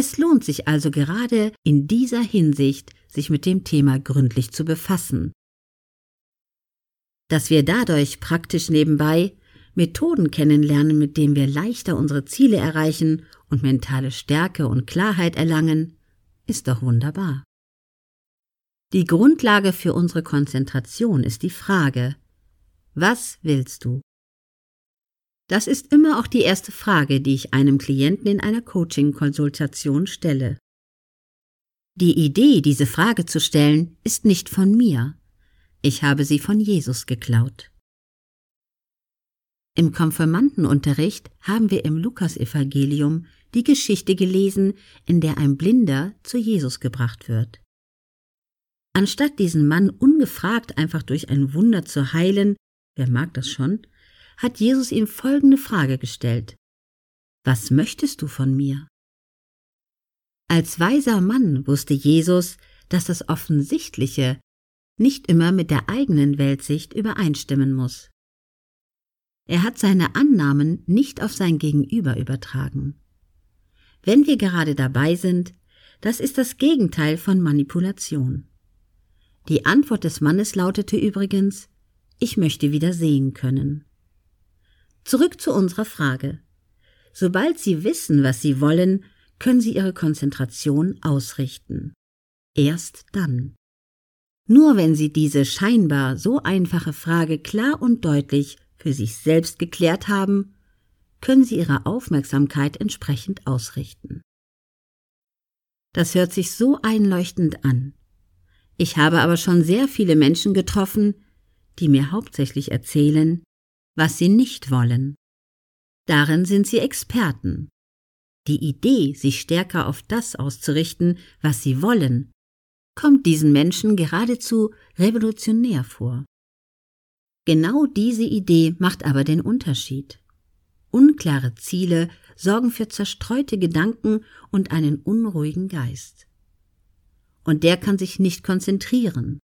Es lohnt sich also gerade in dieser Hinsicht, sich mit dem Thema gründlich zu befassen. Dass wir dadurch praktisch nebenbei Methoden kennenlernen, mit denen wir leichter unsere Ziele erreichen und mentale Stärke und Klarheit erlangen, ist doch wunderbar. Die Grundlage für unsere Konzentration ist die Frage, was willst du? Das ist immer auch die erste Frage, die ich einem Klienten in einer Coaching-Konsultation stelle. Die Idee, diese Frage zu stellen, ist nicht von mir. Ich habe sie von Jesus geklaut. Im Konfirmandenunterricht haben wir im Lukasevangelium die Geschichte gelesen, in der ein Blinder zu Jesus gebracht wird. Anstatt diesen Mann ungefragt einfach durch ein Wunder zu heilen, wer mag das schon, hat Jesus ihm folgende Frage gestellt. Was möchtest du von mir? Als weiser Mann wusste Jesus, dass das Offensichtliche nicht immer mit der eigenen Weltsicht übereinstimmen muss. Er hat seine Annahmen nicht auf sein Gegenüber übertragen. Wenn wir gerade dabei sind, das ist das Gegenteil von Manipulation. Die Antwort des Mannes lautete übrigens, ich möchte wieder sehen können. Zurück zu unserer Frage. Sobald Sie wissen, was Sie wollen, können Sie Ihre Konzentration ausrichten. Erst dann. Nur wenn Sie diese scheinbar so einfache Frage klar und deutlich für sich selbst geklärt haben, können Sie Ihre Aufmerksamkeit entsprechend ausrichten. Das hört sich so einleuchtend an. Ich habe aber schon sehr viele Menschen getroffen, die mir hauptsächlich erzählen, was sie nicht wollen. Darin sind sie Experten. Die Idee, sich stärker auf das auszurichten, was sie wollen, kommt diesen Menschen geradezu revolutionär vor. Genau diese Idee macht aber den Unterschied. Unklare Ziele sorgen für zerstreute Gedanken und einen unruhigen Geist. Und der kann sich nicht konzentrieren.